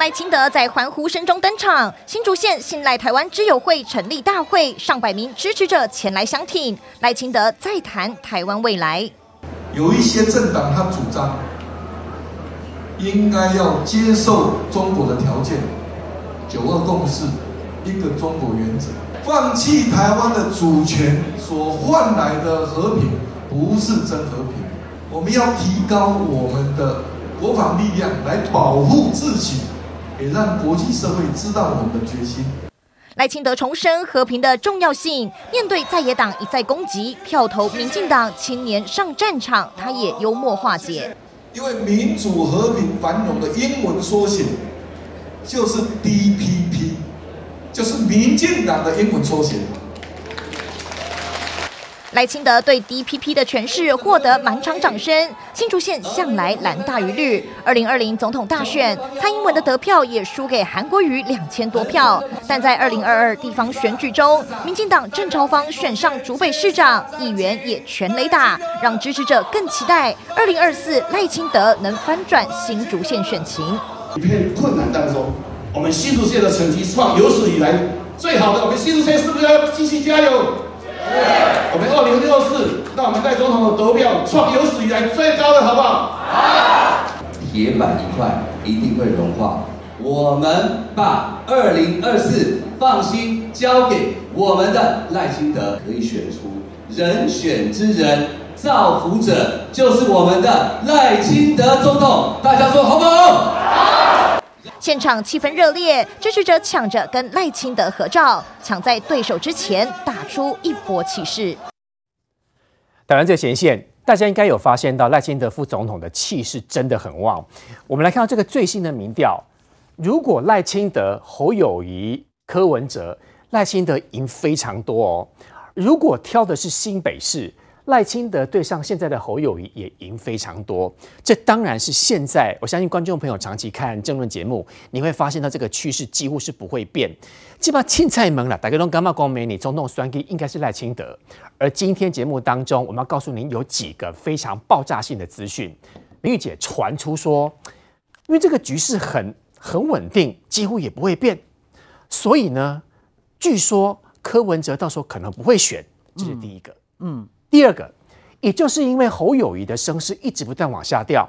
赖清德在欢呼声中登场。新竹县信赖台湾之友会成立大会，上百名支持者前来相挺。赖清德再谈台湾未来。有一些政党他主张，应该要接受中国的条件，九二共识，一个中国原则，放弃台湾的主权所换来的和平，不是真和平。我们要提高我们的国防力量来保护自己，也让国际社会知道我们的决心。赖清德重申和平的重要性，面对在野党一再攻击，票投民进党青年上战场，他也幽默化解。因为民主、和平、繁荣的英文缩写就是 DPP，就是民进党的英文缩写。赖清德对 DPP 的诠释获得满场掌声。新竹县向来蓝大于绿，二零二零总统大选，蔡英文的得票也输给韩国瑜两千多票。但在二零二二地方选举中，民进党郑朝方选上竹北市长，议员也全雷打，让支持者更期待二零二四赖清德能翻转新竹县选情。一片困难当中，我们新竹县的成绩创有史以来最好的，我们新竹县是不是要继续加油？我们二零六四，让我们赖总统的得票创有史以来最高的，好不好？好。铁板一块，一定会融化。我们把二零二四放心交给我们的赖清德，可以选出人选之人，造福者就是我们的赖清德总统。大家说好不好？好。现场气氛热烈，支持者抢着跟赖清德合照，抢在对手之前打出一波气势。当然，这前线大家应该有发现到赖清德副总统的气势真的很旺。我们来看到这个最新的民调，如果赖清德、侯友宜、柯文哲，赖清德赢非常多哦。如果挑的是新北市。赖清德对上现在的侯友谊也赢非常多，这当然是现在我相信观众朋友长期看政论节目，你会发现到这个趋势几乎是不会变。基本上凊彩问啦，大家都干嘛光美女总统选举应该是赖清德。而今天节目当中，我们要告诉您有几个非常爆炸性的资讯。明玉姐传出说，因为这个局势很很稳定，几乎也不会变，所以呢，据说柯文哲到时候可能不会选，这是第一个。嗯。嗯第二个，也就是因为侯友谊的声势一直不断往下掉，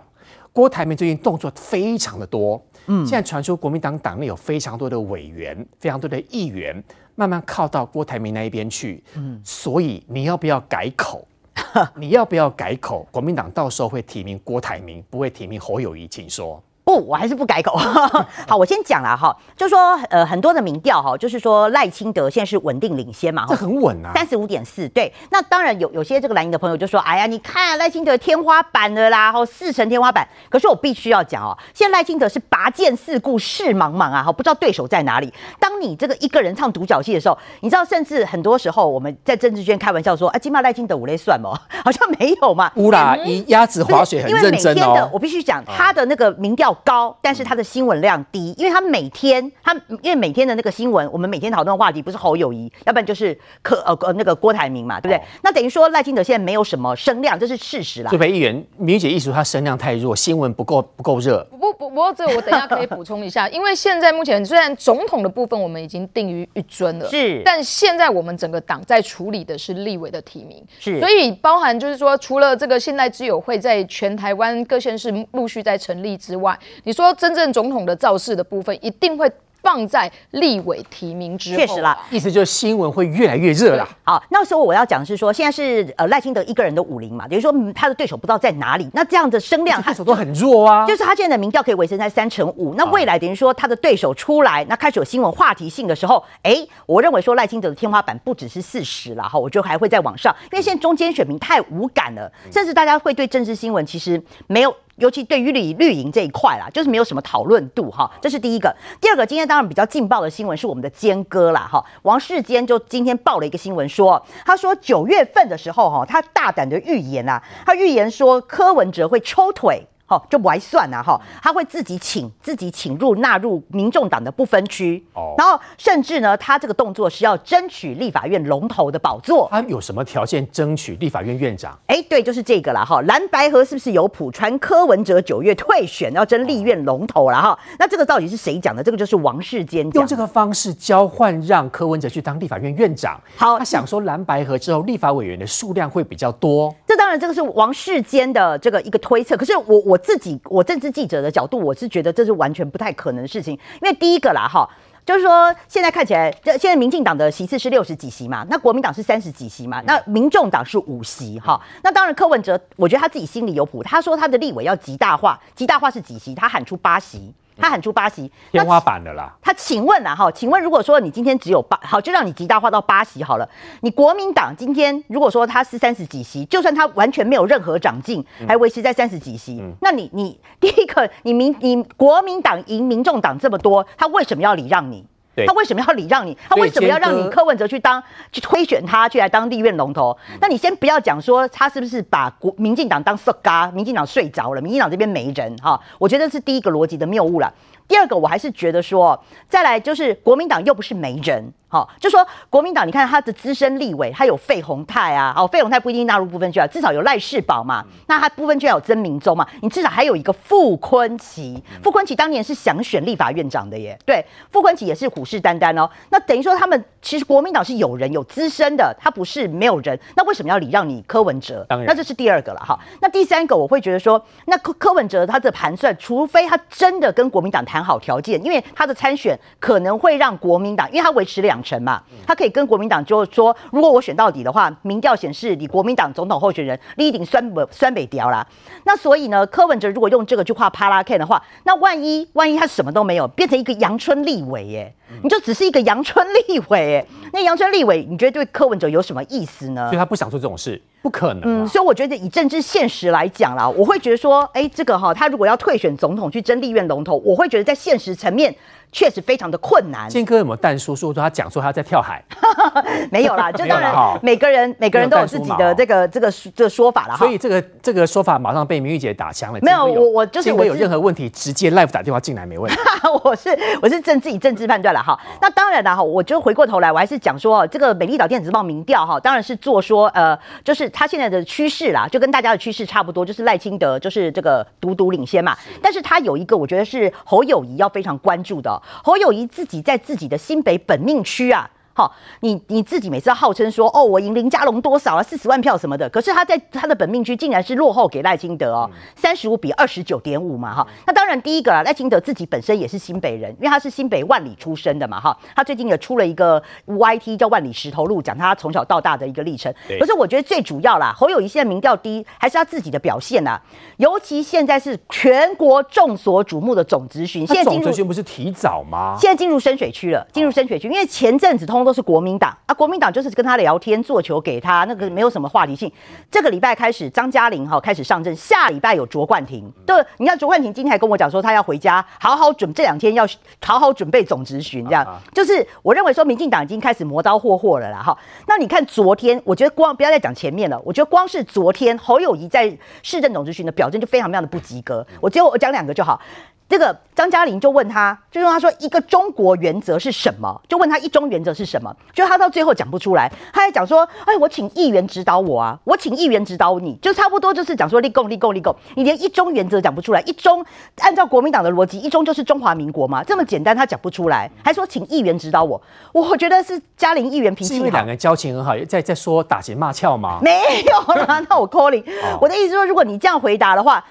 郭台铭最近动作非常的多，嗯，现在传出国民党党内有非常多的委员、非常多的议员慢慢靠到郭台铭那一边去，嗯，所以你要不要改口？你要不要改口？国民党到时候会提名郭台铭，不会提名侯友谊，请说。不，我还是不改口。好，我先讲了哈，就说呃很多的民调哈，就是说赖清德现在是稳定领先嘛，这很稳啊，三十五点四。对，那当然有有些这个蓝营的朋友就说，哎呀，你看赖清德天花板了啦，哈，四成天花板。可是我必须要讲哦，现在赖清德是拔剑四顾，视茫茫啊，哈，不知道对手在哪里。当你这个一个人唱独角戏的时候，你知道，甚至很多时候我们在政治圈开玩笑说，啊，今嘛赖清德五类算吗？好像没有嘛。乌啦，以鸭子滑雪很认真哦。因为每天的，我必须讲他的那个民调。高，但是他的新闻量低，因为他每天他因为每天的那个新闻，我们每天讨论的话题不是侯友谊，要不然就是柯呃呃那个郭台铭嘛，对不对？哦、那等于说赖清德现在没有什么声量，这是事实啦。就被议员明姐意思说他声量太弱，新闻不够不够热。不不不，过这我等一下可以补充一下，因为现在目前虽然总统的部分我们已经定于一尊了，是，但现在我们整个党在处理的是立委的提名，是，所以包含就是说除了这个现代之友会在全台湾各县市陆续在成立之外，你说真正。总统的造势的部分一定会放在立委提名之后，确实啦，意思就是新闻会越来越热啦。好，那时候我要讲的是说，现在是呃赖清德一个人的武林嘛，等于说他的对手不知道在哪里。那这样的声量，对手都很弱啊。就是他现在的民调可以维持在三成五。那未来等于说他的对手出来，那开始有新闻话题性的时候，哎，我认为说赖清德的天花板不只是四十了哈，我觉得还会再往上，因为现在中间选民太无感了，甚至大家会对政治新闻其实没有。尤其对于绿绿营这一块啦，就是没有什么讨论度哈，这是第一个。第二个，今天当然比较劲爆的新闻是我们的坚哥啦哈，王世坚就今天报了一个新闻说，他说九月份的时候哈，他大胆的预言啊，他预言说柯文哲会抽腿。好，就不还算啊，哈，他会自己请自己请入纳入民众党的不分区，哦，然后甚至呢，他这个动作是要争取立法院龙头的宝座。他有什么条件争取立法院院长？哎，对，就是这个了哈。蓝白河是不是有谱？传柯文哲九月退选要争立院龙头了哈。那这个到底是谁讲的？这个就是王世坚。用这个方式交换，让柯文哲去当立法院院长。好，他想说蓝白河之后立法委员的数量会比较多。这当然这个是王世坚的这个一个推测。可是我我。自己，我政治记者的角度，我是觉得这是完全不太可能的事情。因为第一个啦，哈，就是说现在看起来，这现在民进党的席次是六十几席嘛，那国民党是三十几席嘛，那民众党是五席，哈。那当然柯文哲，我觉得他自己心里有谱，他说他的立委要极大化，极大化是几席？他喊出八席。他喊出八席，天花板的啦。他请问啊，哈，请问如果说你今天只有八，好，就让你极大化到八席好了。你国民党今天如果说他是三十几席，就算他完全没有任何长进，还维持在三十几席，嗯、那你你 第一个，你民你国民党赢民众党这么多，他为什么要礼让你？对他为什么要礼让你？他为什么要让你柯文哲去当去推选他去来当立院龙头？嗯、那你先不要讲说他是不是把国民进党当色咖，民进党睡着了，民进党这边没人哈？我觉得是第一个逻辑的谬误了。第二个，我还是觉得说，再来就是国民党又不是没人。好，就说国民党，你看他的资深立委，他有费鸿泰啊，好，费鸿泰不一定纳入部分区啊，至少有赖世宝嘛，那他部分区有曾明忠嘛，你至少还有一个傅昆萁，傅昆萁当年是想选立法院长的耶，对，傅昆萁也是虎视眈眈哦，那等于说他们其实国民党是有人有资深的，他不是没有人，那为什么要礼让你柯文哲？当然，那这是第二个了哈，那第三个我会觉得说，那柯柯文哲他的盘算，除非他真的跟国民党谈好条件，因为他的参选可能会让国民党，因为他维持两。成嘛，他可以跟国民党就是说，如果我选到底的话，民调显示你国民党总统候选人你一定酸北酸北调啦。那所以呢，柯文哲如果用这个去画帕拉 K 的话，那万一万一他什么都没有，变成一个阳春立委耶，你就只是一个阳春立委，那阳春立委，你觉得对柯文哲有什么意思呢？所以他不想做这种事。不可能、啊，嗯，所以我觉得以政治现实来讲啦，我会觉得说，哎，这个哈，他如果要退选总统去争立院龙头，我会觉得在现实层面确实非常的困难。建哥有没有淡叔说说他讲说他在跳海？没有啦，就当然每个人每个人都有自己的这个这个这个说法了哈。所以这个这个说法马上被明玉姐打枪了。没有，我我就是我有任何问题直接 live 打电话进来没问题。我是我是政自己政治判断了哈。那当然了哈，我就回过头来，我还是讲说这个美丽岛电子报民调哈，当然是做说呃，就是。他现在的趋势啦，就跟大家的趋势差不多，就是赖清德就是这个独独领先嘛。但是他有一个，我觉得是侯友谊要非常关注的。侯友谊自己在自己的新北本命区啊。好，你你自己每次要号称说哦，我赢林佳龙多少啊，四十万票什么的，可是他在他的本命区竟然是落后给赖清德哦，三十五比二十九点五嘛哈。那当然第一个啦，赖清德自己本身也是新北人，因为他是新北万里出生的嘛哈。他最近也出了一个 YT 叫万里石头路，讲他从小到大的一个历程。可是我觉得最主要啦，侯友谊现在民调低，还是他自己的表现呐。尤其现在是全国众所瞩目的总咨询，现在总咨询不是提早吗？现在进入深水区了，进入深水区，因为前阵子通。都是国民党啊，国民党就是跟他聊天，做球给他，那个没有什么话题性。这个礼拜开始，张嘉玲哈开始上阵，下礼拜有卓冠廷。对，你看卓冠廷今天还跟我讲说，他要回家好好准，这两天要好好准备总质询，这样就是我认为说，民进党已经开始磨刀霍霍了啦。哈，那你看昨天，我觉得光不要再讲前面了，我觉得光是昨天侯友谊在市政总质询的表现就非常非常的不及格。我只有我讲两个就好。这个张嘉玲就问他，就问他说一个中国原则是什么？就问他一中原则是什么？就他到最后讲不出来，他还讲说，哎，我请议员指导我啊，我请议员指导你，就差不多就是讲说立功立功立功，你连一中原则讲不出来，一中按照国民党的逻辑，一中就是中华民国嘛，这么简单他讲不出来，还说请议员指导我，我觉得是嘉玲议员脾气，是因为两个人交情很好，在在说打情骂俏吗？没有啦，那我 calling，我的意思说，如果你这样回答的话。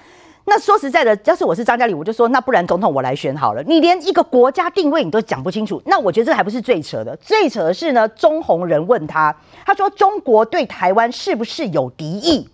那说实在的，要是我是张嘉玲，我就说，那不然总统我来选好了。你连一个国家定位你都讲不清楚，那我觉得这还不是最扯的，最扯的是呢，中红人问他，他说中国对台湾是不是有敌意？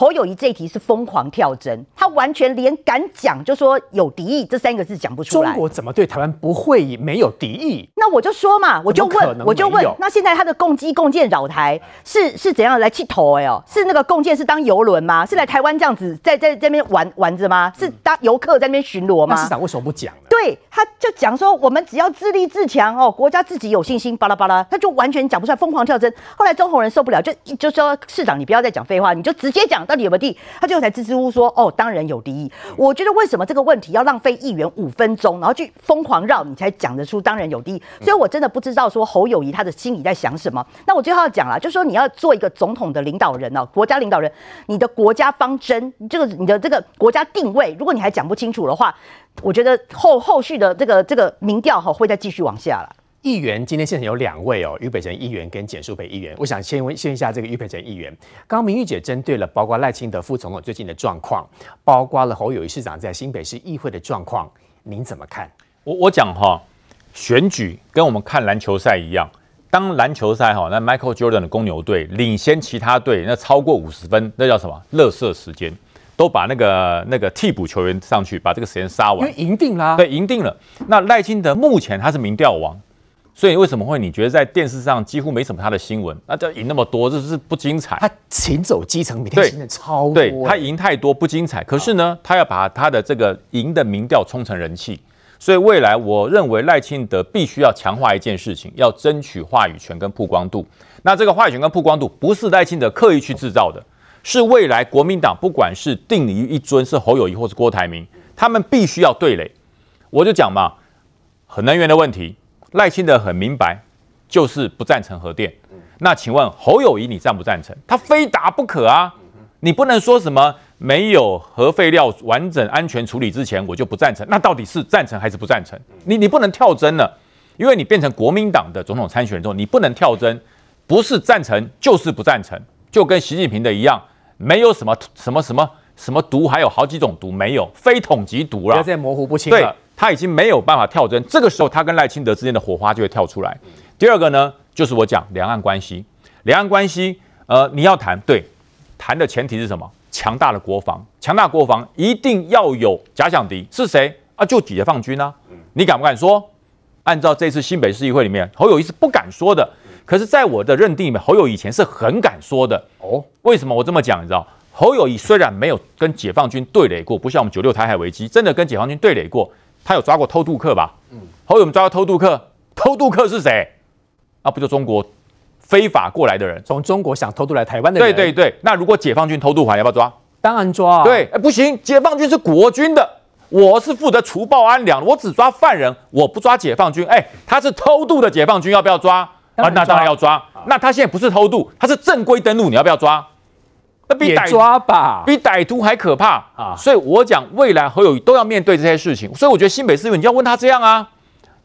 侯友谊这一题是疯狂跳针，他完全连敢讲就说有敌意这三个字讲不出来。中国怎么对台湾不会没有敌意？那我就说嘛，我就问，我就问，那现在他的共机共建扰台是是怎样来气头？哎哦，是那个共建是当游轮吗？是来台湾这样子在在这边玩玩着吗？是当游客在那边巡逻吗？那市长为什么不讲呢？对对，他就讲说，我们只要自立自强哦，国家自己有信心，巴拉巴拉，他就完全讲不出来，疯狂跳针。后来中鸿仁受不了，就就说市长，你不要再讲废话，你就直接讲到底有没有地。他最后才支支吾吾说，哦，当然有利益。我觉得为什么这个问题要浪费议员五分钟，然后去疯狂绕，你才讲得出当然有利益？所以我真的不知道说侯友宜他的心里在想什么。那我最后要讲了，就是说你要做一个总统的领导人哦，国家领导人，你的国家方针，这个你的这个国家定位，如果你还讲不清楚的话，我觉得后后续的这个这个民调哈会再继续往下了。议员今天现场有两位哦，于北辰议员跟简淑培议员。我想先问先一下这个于北辰议员，刚刚明玉姐针对了包括赖清德副总统最近的状况，包括了侯友宜市长在新北市议会的状况，您怎么看？我我讲哈，选举跟我们看篮球赛一样，当篮球赛哈，那 Michael Jordan 的公牛队领先其他队那超过五十分，那叫什么？垃圾时间。都把那个那个替补球员上去，把这个时间杀完，因为赢定了。对，赢定了。那赖清德目前他是民调王，所以为什么会你觉得在电视上几乎没什么他的新闻？那他赢那么多，这是不精彩。他行走基层，每天赢的超多。对，他赢太多不精彩。可是呢，他要把他的这个赢的民调冲成人气，所以未来我认为赖清德必须要强化一件事情，要争取话语权跟曝光度。那这个话语权跟曝光度不是赖清德刻意去制造的。是未来国民党不管是定于一尊是侯友谊或是郭台铭，他们必须要对垒。我就讲嘛，核能源的问题，赖清德很明白，就是不赞成核电。那请问侯友宜你赞不赞成？他非打不可啊！你不能说什么没有核废料完整安全处理之前我就不赞成。那到底是赞成还是不赞成？你你不能跳针了，因为你变成国民党的总统参选人之后，你不能跳针，不是赞成就是不赞成，就跟习近平的一样。没有什么什么什么什么毒，还有好几种毒，没有非统级毒了。现在模糊不清了。对，他已经没有办法跳针，这个时候他跟赖清德之间的火花就会跳出来。第二个呢，就是我讲两岸关系，两岸关系，呃，你要谈，对，谈的前提是什么？强大的国防，强大国防一定要有假想敌，是谁啊？就解放军啊！你敢不敢说？按照这次新北市议会里面，侯友谊是不敢说的。可是，在我的认定里面，侯友宜以前是很敢说的哦。为什么我这么讲？你知道，侯友谊虽然没有跟解放军对垒过，不像我们九六台海危机真的跟解放军对垒过，他有抓过偷渡客吧？嗯，侯友宜抓过偷渡客，偷渡客是谁？那不就中国非法过来的人，从中国想偷渡来台湾的人。对对对，那如果解放军偷渡回来，要不要抓？当然抓啊。对，哎，不行，解放军是国军的，我是负责除暴安良，我只抓犯人，我不抓解放军。哎，他是偷渡的解放军，要不要抓？啊，那当然要抓。那他现在不是偷渡，他是正规登陆，你要不要抓？那比歹抓吧，比歹徒还可怕啊！所以我讲未来何友宜都要面对这些事情。所以我觉得新北市议员你要问他这样啊，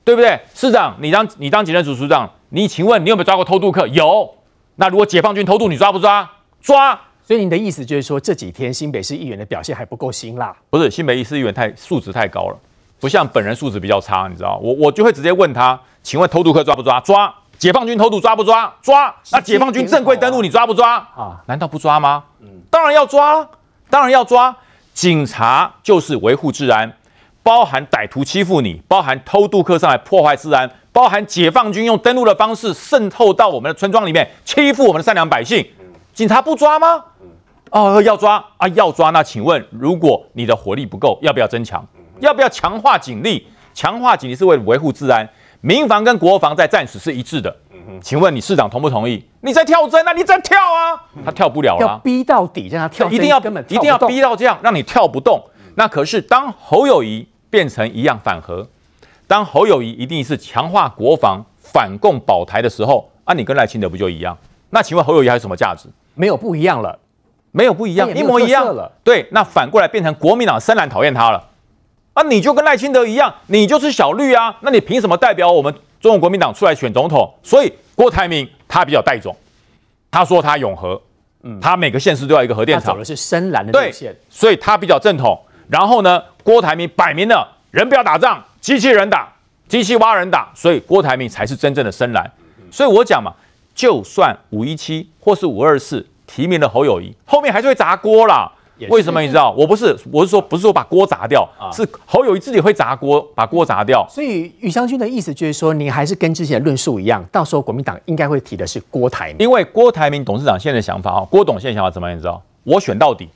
对不对？市长，你当你当警政署署长，你请问你有没有抓过偷渡客？有。那如果解放军偷渡，你抓不抓？抓。所以你的意思就是说，这几天新北市议员的表现还不够辛辣？不是，新北市议员太素质太高了，不像本人素质比较差，你知道？我我就会直接问他，请问偷渡客抓不抓？抓。解放军偷渡抓不抓？抓！那解放军正规登陆你抓不抓？啊？难道不抓吗？嗯，当然要抓，当然要抓。警察就是维护治安，包含歹徒欺负你，包含偷渡客上来破坏治安，包含解放军用登陆的方式渗透到我们的村庄里面欺负我们的善良百姓，警察不抓吗？哦，要抓啊，要抓。那请问，如果你的火力不够，要不要增强？要不要强化警力？强化警力是为了维护治安。民防跟国防在战时是一致的，请问你市长同不同意？你在跳针啊？你在跳啊？他跳不了了，要逼到底让他跳，一定要根本一定要逼到这样，让你跳不动。那可是当侯友谊变成一样反核，当侯友谊一定是强化国防、反共保台的时候，啊，你跟赖清德不就一样？那请问侯友谊还有什么价值？没有不一样了，没有不一样，一模一样了。对，那反过来变成国民党深蓝讨厌他了。啊，你就跟赖清德一样，你就是小绿啊，那你凭什么代表我们中国国民党出来选总统？所以郭台铭他比较带种，他说他永和，嗯，他每个县市都要一个核电厂，走的是深蓝的路线，对，所以他比较正统。然后呢，郭台铭摆明了人不要打仗，机器人打，机器挖人打，所以郭台铭才是真正的深蓝。所以我讲嘛，就算五一七或是五二四提名了侯友谊，后面还是会砸锅啦。为什么你知道？我不是，我是说，不是说把锅砸掉，啊、是侯友谊自己会砸锅，把锅砸掉。所以于将军的意思就是说，你还是跟之前的论述一样，到时候国民党应该会提的是郭台铭。因为郭台铭董事长现在的想法啊，郭董现在想法怎么样？你知道？我选到底，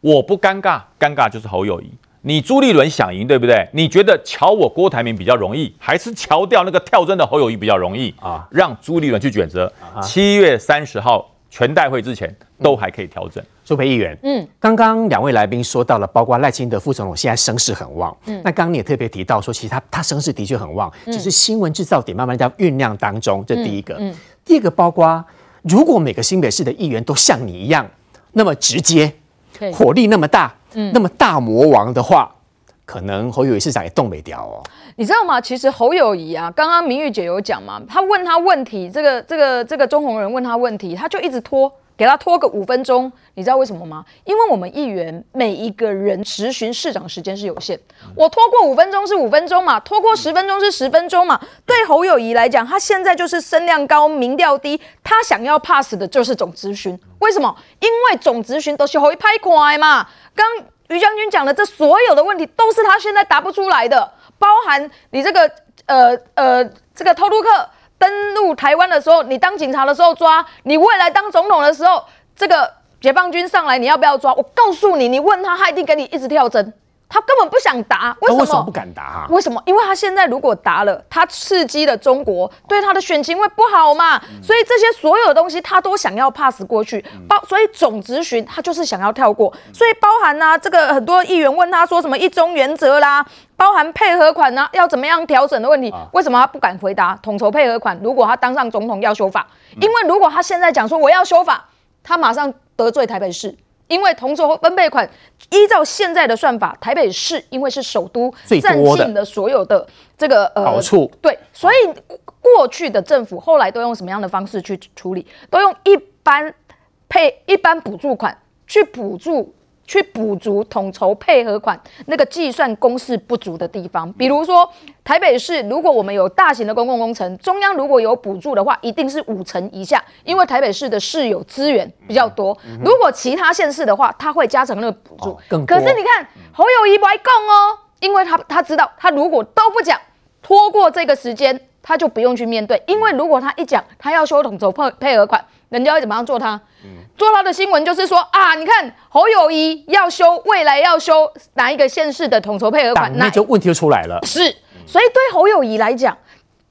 我不尴尬，尴尬就是侯友谊。你朱立伦想赢，对不对？你觉得瞧我郭台铭比较容易，还是瞧掉那个跳针的侯友谊比较容易啊？让朱立伦去选择。七月三十号全代会之前都还可以调整。舒培议员，嗯，刚刚两位来宾说到了，包括赖清德副总统现在声势很旺。嗯，那刚刚你也特别提到说，其实他他声势的确很旺，只是新闻制造点慢慢在酝酿当中。这第一个。嗯。第二个，包括如果每个新北市的议员都像你一样那么直接，火力那么大。嗯，那么大魔王的话，可能侯友宜市长也动没掉哦。你知道吗？其实侯友宜啊，刚刚明玉姐有讲嘛，他问他问题，这个这个这个钟红人问他问题，他就一直拖，给他拖个五分钟。你知道为什么吗？因为我们议员每一个人质询市长时间是有限，我拖过五分钟是五分钟嘛，拖过十分钟是十分钟嘛。对侯友宜来讲，他现在就是声量高，民调低，他想要 pass 的就是总质询。为什么？因为总质询都是侯一拍快嘛。刚于将军讲的这所有的问题，都是他现在答不出来的，包含你这个呃呃这个偷渡客登陆台湾的时候，你当警察的时候抓，你未来当总统的时候，这个解放军上来你要不要抓？我告诉你，你问他，他一定给你一直跳针。他根本不想答，为什么？为什么不敢答啊？为什么？因为他现在如果答了，他刺激了中国，对他的选情会不好嘛。嗯、所以这些所有的东西他都想要 pass 过去，包、嗯、所以总质询他就是想要跳过。嗯、所以包含呢、啊，这个很多议员问他说什么一中原则啦，包含配合款呢、啊、要怎么样调整的问题，啊、为什么他不敢回答？统筹配合款，如果他当上总统要修法，嗯、因为如果他现在讲说我要修法，他马上得罪台北市。因为同筹分配款，依照现在的算法，台北市因为是首都，占尽了所有的这个呃好处。对，所以过去的政府后来都用什么样的方式去处理？都用一般配一般补助款去补助。去补足统筹配合款那个计算公式不足的地方，比如说台北市，如果我们有大型的公共工程，中央如果有补助的话，一定是五成以下，因为台北市的市有资源比较多。如果其他县市的话，它会加成那个补助。可是你看侯友谊不爱供哦，因为他他知道，他如果都不讲，拖过这个时间，他就不用去面对。因为如果他一讲，他要修统筹配配合款，人家会怎么样做他？做他的新闻就是说啊，你看侯友谊要修，未来要修哪一个县市的统筹配合款，那就问题就出来了。是，所以对侯友谊来讲，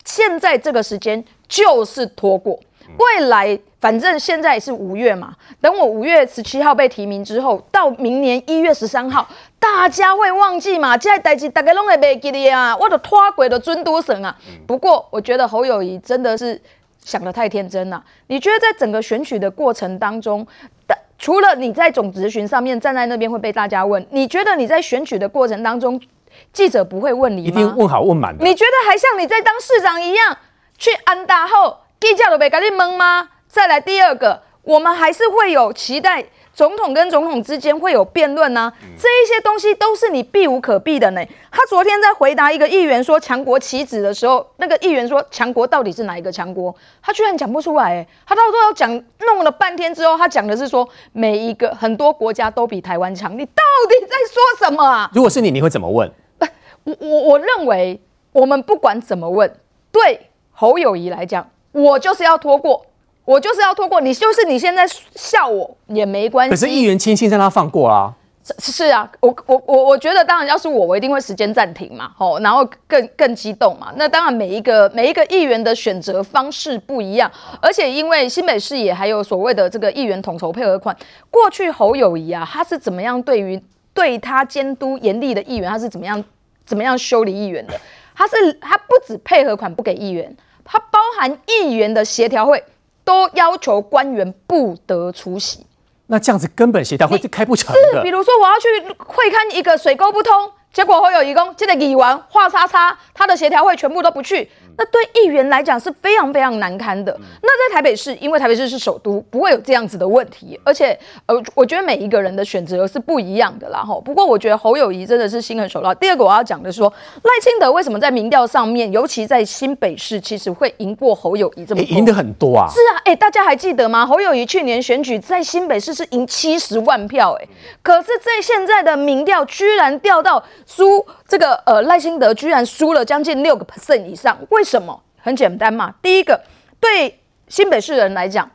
现在这个时间就是拖过，未来反正现在是五月嘛，等我五月十七号被提名之后，到明年一月十三号，大家会忘记嘛？这代志大家拢会袂记得啊，我的拖过的尊都省啊。不过我觉得侯友宜真的是。想得太天真了。你觉得在整个选举的过程当中，除了你在总咨询上面站在那边会被大家问，你觉得你在选举的过程当中，记者不会问你吗？一定问好问满的。你觉得还像你在当市长一样去安大后，记者都被赶紧懵吗？再来第二个，我们还是会有期待。总统跟总统之间会有辩论呢，这一些东西都是你避无可避的呢。他昨天在回答一个议员说强国棋子的时候，那个议员说强国到底是哪一个强国？他居然讲不出来，他到最后讲弄了半天之后，他讲的是说每一个很多国家都比台湾强，你到底在说什么啊？如果是你，你会怎么问？我我我认为我们不管怎么问，对侯友谊来讲，我就是要拖过。我就是要拖过你，就是你现在笑我也没关系。可是议员亲信让他放过啊。是是啊，我我我我觉得当然要是我，我一定会时间暂停嘛，吼，然后更更激动嘛。那当然每一个每一个议员的选择方式不一样，而且因为新北市也还有所谓的这个议员统筹配合款。过去侯友谊啊，他是怎么样对于对他监督严厉的议员，他是怎么样怎么样修理议员的？他是他不止配合款不给议员，他包含议员的协调会。都要求官员不得出席，那这样子根本协调会是开不成的。是，比如说我要去会看一个水沟不通。结果会有义工，这个议员画叉叉，他的协调会全部都不去，那对议员来讲是非常非常难堪的。那在台北市，因为台北市是首都，不会有这样子的问题。而且，呃，我觉得每一个人的选择是不一样的啦。吼，不过我觉得侯友谊真的是心狠手辣。第二个我要讲的是说，赖清德为什么在民调上面，尤其在新北市，其实会赢过侯友谊这么多？赢的很多啊。是啊，哎，大家还记得吗？侯友谊去年选举在新北市是赢七十万票，哎，可是在现在的民调居然掉到。输这个呃赖清德居然输了将近六个 percent 以上，为什么？很简单嘛，第一个对新北市人来讲，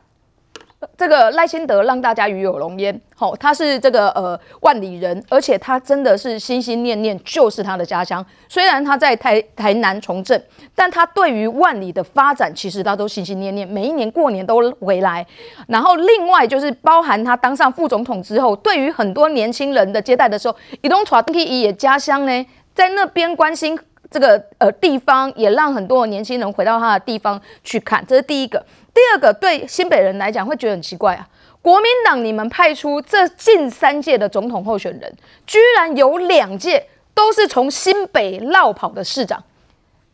这个赖清德让大家与有荣焉，好、他是这个呃万里人，而且他真的是心心念念就是他的家乡。虽然他在台台南从政，但他对于万里的发展，其实他都心心念念，每一年过年都回来。然后另外就是包含他当上副总统之后，对于很多年轻人的接待的时候，移动传递也家乡呢，在那边关心这个呃地方，也让很多年轻人回到他的地方去看，这是第一个。第二个，对新北人来讲会觉得很奇怪啊，国民党你们派出这近三届的总统候选人，居然有两届都是从新北绕跑的市长，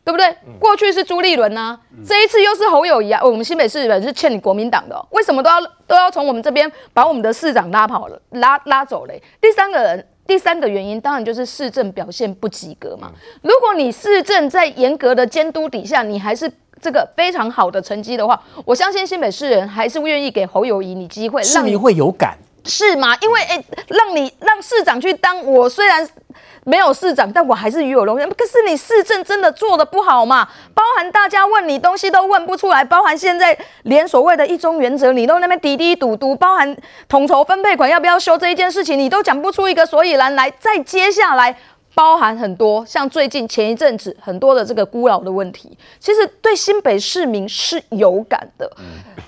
对不对？过去是朱立伦呐，这一次又是侯友谊啊。我们新北市人是欠你国民党的哦，为什么都要都要从我们这边把我们的市长拉跑了，拉拉走嘞？第三个人，第三个原因当然就是市政表现不及格嘛。如果你市政在严格的监督底下，你还是。这个非常好的成绩的话，我相信新北市人还是愿意给侯友谊你机会，让你会有感，是吗？因为诶，让你让市长去当，我虽然没有市长，但我还是与有荣焉。可是你市政真的做的不好嘛？包含大家问你东西都问不出来，包含现在连所谓的一中原则，你都那边嘀嘀嘟嘟，包含统筹分配款要不要修这一件事情，你都讲不出一个所以然来。再接下来。包含很多，像最近前一阵子很多的这个孤老的问题，其实对新北市民是有感的。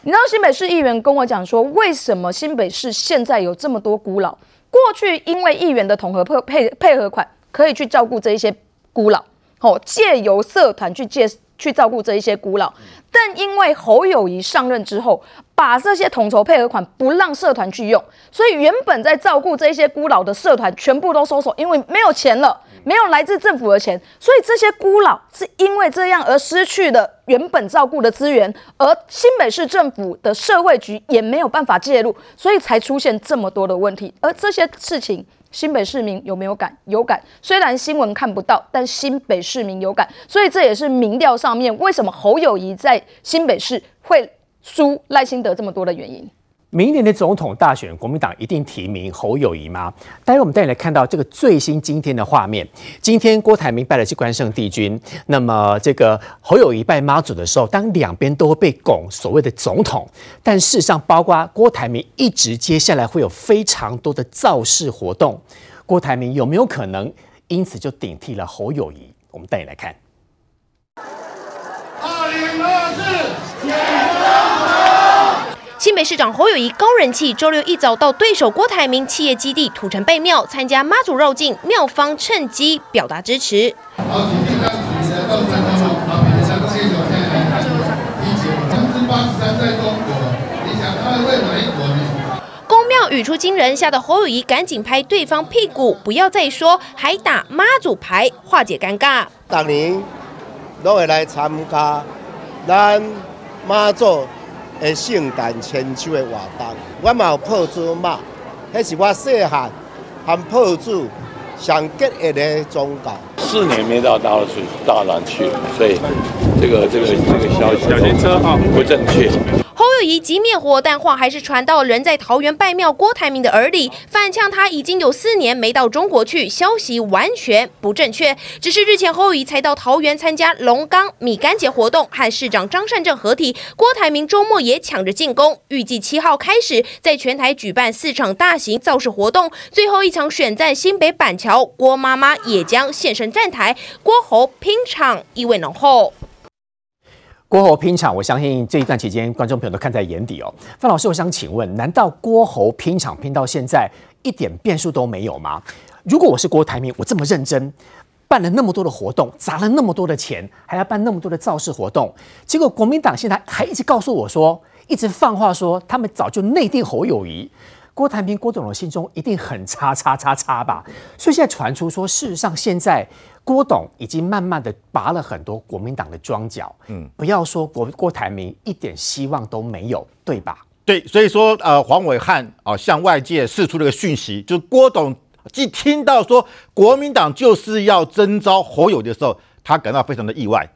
你知道新北市议员跟我讲说，为什么新北市现在有这么多孤老？过去因为议员的统合配配配合款可以去照顾这一些孤老，哦，借由社团去借去照顾这一些孤老，但因为侯友谊上任之后，把这些统筹配合款不让社团去用，所以原本在照顾这些孤老的社团全部都收手，因为没有钱了，没有来自政府的钱，所以这些孤老是因为这样而失去了原本照顾的资源，而新北市政府的社会局也没有办法介入，所以才出现这么多的问题。而这些事情，新北市民有没有感？有感，虽然新闻看不到，但新北市民有感，所以这也是民调上面为什么侯友谊在新北市会。输赖清德这么多的原因，明年的总统大选，国民党一定提名侯友宜吗？待会我们带你来看到这个最新今天的画面。今天郭台铭拜的是关圣帝君，那么这个侯友宜拜妈祖的时候，当两边都会被拱所谓的总统，但事实上，包括郭台铭一直接下来会有非常多的造势活动，郭台铭有没有可能因此就顶替了侯友宜？我们带你来看。二零二四。新北市长侯友谊高人气，周六一早到对手郭台铭企业基地土城拜庙参加妈祖绕境，庙方趁机表达支持。公庙语出惊人，吓得侯友宜赶紧拍对方屁股，不要再说，还打妈祖牌化解尴尬。当年都会来参加咱妈祖。诶，圣诞千秋的活动，我嘛有破祖妈，迄是我细汉含破祖上结义的宗教。四年没到大去大南去了，所以这个这个这个消息小心车号不正确。侯友谊急灭火，但话还是传到人在桃园拜庙郭台铭的耳里，反呛他已经有四年没到中国去，消息完全不正确。只是日前侯友宜才到桃园参加龙冈米干节活动，和市长张善政合体，郭台铭周末也抢着进攻，预计七号开始在全台举办四场大型造势活动，最后一场选在新北板桥，郭妈妈也将现身站台，郭侯拼场意味浓厚。郭侯拼场，我相信这一段期间，观众朋友都看在眼底哦。范老师，我想请问，难道郭侯拼场拼到现在一点变数都没有吗？如果我是郭台铭，我这么认真办了那么多的活动，砸了那么多的钱，还要办那么多的造势活动，结果国民党现在还一直告诉我说，一直放话说他们早就内定侯友谊。郭台铭、郭董的心中一定很叉叉叉叉吧？所以现在传出说，事实上现在郭董已经慢慢的拔了很多国民党的庄脚。嗯，不要说郭郭台铭一点希望都没有，对吧？对，所以说呃，黄伟汉啊向外界释出了个讯息，就是郭董既听到说国民党就是要征召侯友的时候，他感到非常的意外。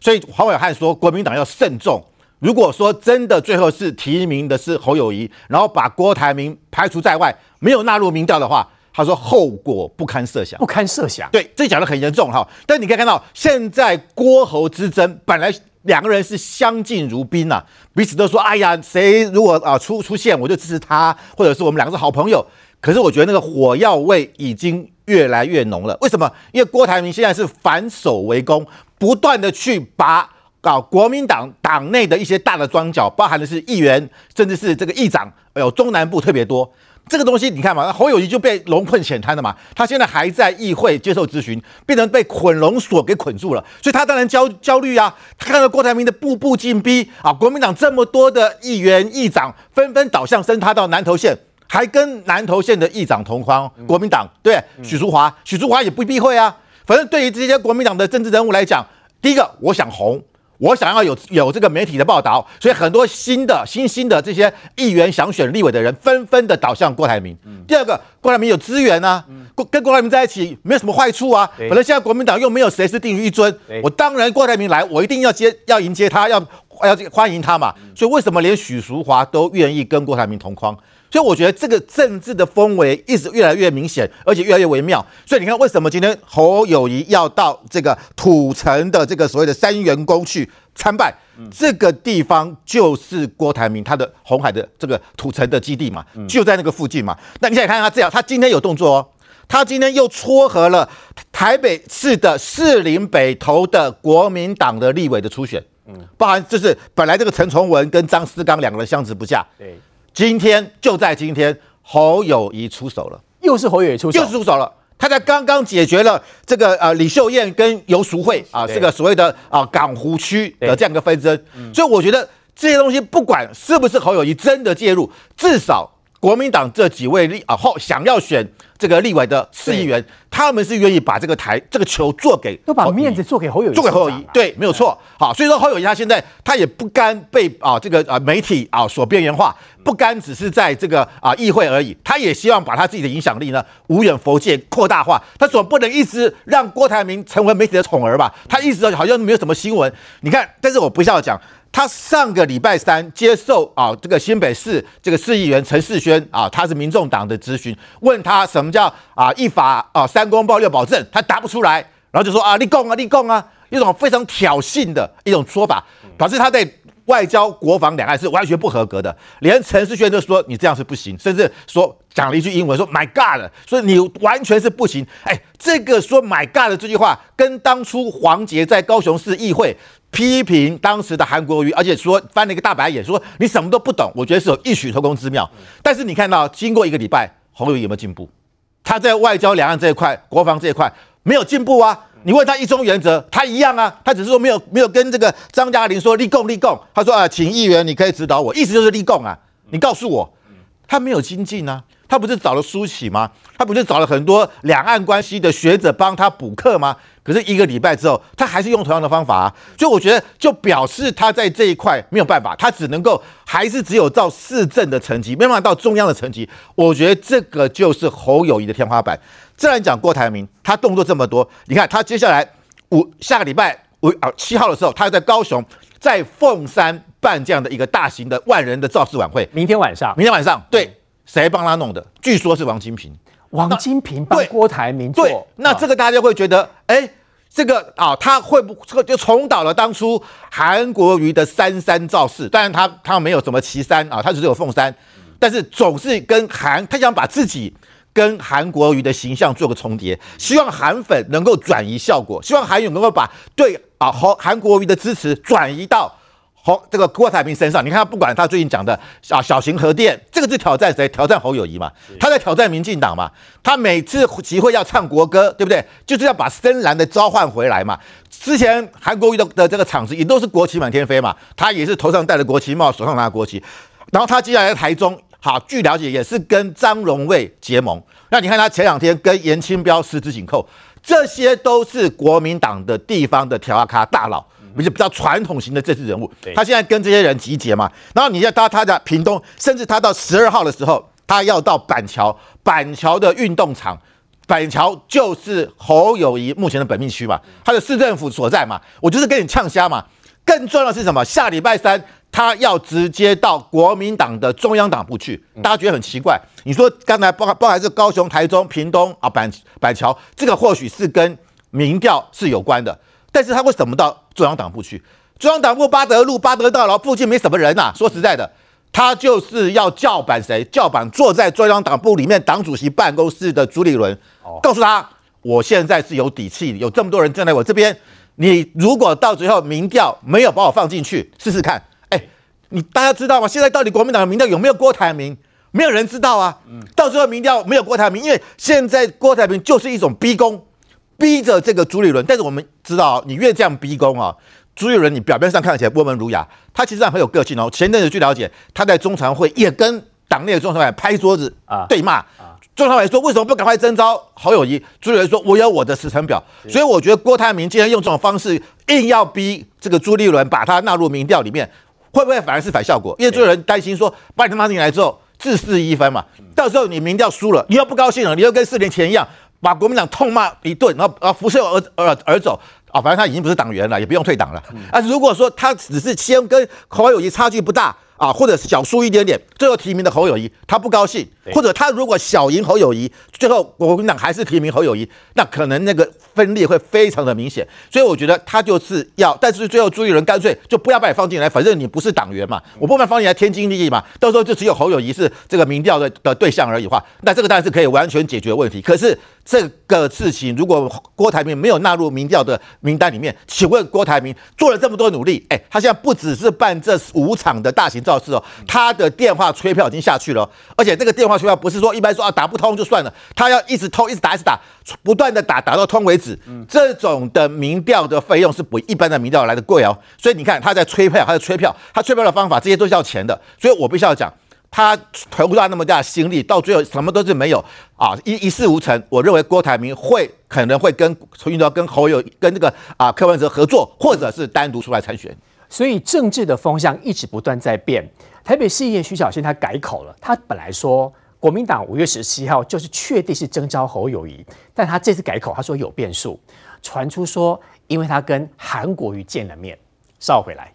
所以黄伟汉说，国民党要慎重。如果说真的最后是提名的是侯友宜，然后把郭台铭排除在外，没有纳入民调的话，他说后果不堪设想，不堪设想。对，这讲的很严重哈。但你可以看到，现在郭侯之争本来两个人是相敬如宾呐、啊，彼此都说：“哎呀，谁如果啊出出现，我就支持他，或者是我们两个是好朋友。”可是我觉得那个火药味已经越来越浓了。为什么？因为郭台铭现在是反守为攻，不断的去把搞国民党党内的一些大的庄脚，包含的是议员，甚至是这个议长，哎呦中南部特别多。这个东西你看嘛，侯友谊就被龙困浅滩了嘛，他现在还在议会接受咨询，变成被捆龙锁给捆住了，所以他当然焦焦虑啊。他看到郭台铭的步步进逼啊，国民党这么多的议员议长纷纷倒向升他到南投县，还跟南投县的议长同框，国民党对许淑华，许淑华也不避讳啊。反正对于这些国民党的政治人物来讲，第一个我想红。我想要有有这个媒体的报道，所以很多新的新兴的这些议员想选立委的人，纷纷的倒向郭台铭。嗯、第二个，郭台铭有资源啊，嗯、跟郭台铭在一起没有什么坏处啊。反正现在国民党又没有谁是定于一尊，我当然郭台铭来，我一定要接要迎接他，要要欢迎他嘛。所以为什么连许淑华都愿意跟郭台铭同框？所以我觉得这个政治的氛围一直越来越明显，而且越来越微妙。所以你看，为什么今天侯友谊要到这个土城的这个所谓的三元宫去参拜？这个地方就是郭台铭他的红海的这个土城的基地嘛，就在那个附近嘛。那你现在看他这样，他今天有动作哦，他今天又撮合了台北市的士林北投的国民党的立委的初选，嗯，包含就是本来这个陈崇文跟张思刚两个人相持不下，对。今天就在今天，侯友谊出手了，又是侯友谊出手，又是出手了。他在刚刚解决了这个呃李秀燕跟游淑慧啊这个所谓的啊港湖区的这样一个纷争，所以我觉得这些东西不管是不是侯友谊真的介入，至少国民党这几位立啊后想要选。这个立委的市议员，他们是愿意把这个台这个球做给，都把面子做给侯友谊，做给侯友谊，对，没有错。好，所以说侯友谊他现在他也不甘被啊这个啊媒体啊所边缘化，不甘只是在这个啊议会而已，他也希望把他自己的影响力呢无远佛界扩大化。他总不能一直让郭台铭成为媒体的宠儿吧？他一直好像没有什么新闻。你看，但是我不要讲。他上个礼拜三接受啊，这个新北市这个市议员陈世轩啊，他是民众党的咨询，问他什么叫啊一法啊三公报六保证，他答不出来，然后就说啊立功啊立功啊，一种非常挑衅的一种说法，表示他在外交、国防两岸是完全不合格的，连陈世轩都说你这样是不行，甚至说讲了一句英文说 My God，所以你完全是不行。哎，这个说 My God 的这句话，跟当初黄杰在高雄市议会。批评当时的韩国瑜，而且说翻了一个大白眼，说你什么都不懂。我觉得是有异曲同工之妙。但是你看到经过一个礼拜，侯友宜有没有进步？他在外交两岸这一块、国防这一块没有进步啊。你问他一中原则，他一样啊。他只是说没有没有跟这个张嘉玲说立共立共。他说啊，请议员你可以指导我，意思就是立共啊。你告诉我，他没有精进啊。他不是找了苏起吗？他不是找了很多两岸关系的学者帮他补课吗？可是一个礼拜之后，他还是用同样的方法啊，所以我觉得就表示他在这一块没有办法，他只能够还是只有到市政的层级，没办法到中央的层级。我觉得这个就是侯友谊的天花板。再来讲郭台铭，他动作这么多，你看他接下来五下个礼拜五啊七号的时候，他要在高雄在凤山办这样的一个大型的万人的造势晚会。明天晚上，明天晚上，对。谁帮他弄的？据说是王金平。王金平帮郭台铭做。对，那这个大家会觉得，哎，这个啊，他会不这个就重蹈了当初韩国瑜的三山造势？当然他他没有什么旗山啊，他只有凤山，但是总是跟韩，他想把自己跟韩国瑜的形象做个重叠，希望韩粉能够转移效果，希望韩勇能够把对啊和韩国瑜的支持转移到。侯这个郭台铭身上，你看他不管他最近讲的啊小型核电，这个是挑战谁？挑战侯友谊嘛？他在挑战民进党嘛？他每次集会要唱国歌，对不对？就是要把深蓝的召唤回来嘛？之前韩国瑜的的这个场子也都是国旗满天飞嘛？他也是头上戴着国旗帽，手上拿国旗。然后他接下来在台中，好，据了解也是跟张荣卫结盟。那你看他前两天跟颜清标十指紧扣，这些都是国民党的地方的条咖大佬。比较比较传统型的政治人物，他现在跟这些人集结嘛，然后你要到他的屏东，甚至他到十二号的时候，他要到板桥，板桥的运动场，板桥就是侯友谊目前的本命区嘛，他的市政府所在嘛，我就是跟你呛虾嘛。更重要的是什么？下礼拜三他要直接到国民党的中央党部去，大家觉得很奇怪。你说刚才包含包含是高雄、台中、屏东啊板板桥，这个或许是跟民调是有关的。但是他为什么到中央党部去？中央党部巴德路巴德大楼附近没什么人呐、啊。说实在的，他就是要叫板谁？叫板坐在中央党部里面党主席办公室的朱立伦，告诉他，我现在是有底气，有这么多人站在我这边。你如果到最后民调没有把我放进去，试试看。哎，你大家知道吗？现在到底国民党的民调有没有郭台铭？没有人知道啊。到最后民调没有郭台铭，因为现在郭台铭就是一种逼宫，逼着这个朱立伦。但是我们知道，你越这样逼宫啊。朱立伦，你表面上看起来温文儒雅，他其实上很有个性哦。前阵子据了解，他在中常会也跟党内的中常委拍桌子啊对骂。中常委说：“为什么不赶快征召侯友谊？”朱立伦说：“我有我的时程表。”所以我觉得郭台铭今天用这种方式硬要逼这个朱立伦把他纳入民调里面，会不会反而是反效果？因为朱立伦担心说，把你他妈进来之后，自四一分嘛，到时候你民调输了，你又不高兴了，你又跟四年前一样，把国民党痛骂一顿，然后啊拂袖而而而走。啊、哦，反正他已经不是党员了，也不用退党了。啊，如果说他只是先跟侯友谊差距不大啊，或者是小输一点点，最后提名的侯友谊，他不高兴，或者他如果小赢侯友谊，最后国民党还是提名侯友谊，那可能那个分裂会非常的明显。所以我觉得他就是要，但是最后朱立伦干脆就不要把你放进来，反正你不是党员嘛，我不把你放进来，天经地义嘛。到时候就只有侯友谊是这个民调的的对象而已话，那这个当然是可以完全解决问题。可是。这个事情，如果郭台铭没有纳入民调的名单里面，请问郭台铭做了这么多努力，哎，他现在不只是办这五场的大型造势哦，他的电话催票已经下去了，而且这个电话催票不是说一般说啊打不通就算了，他要一直通，一直打，一直打，不断的打，打到通为止。这种的民调的费用是比一般的民调来的贵哦，所以你看他在催票，他在催票，他催票的方法这些都是要钱的，所以我必须要讲。他投入到那么大的心力，到最后什么都是没有啊，一一事无成。我认为郭台铭会可能会跟从运到跟侯友跟这个啊柯文哲合作，或者是单独出来参选。所以政治的风向一直不断在变。台北市议员徐小新他改口了，他本来说国民党五月十七号就是确定是征召侯友谊，但他这次改口，他说有变数，传出说因为他跟韩国瑜见了面。稍回来。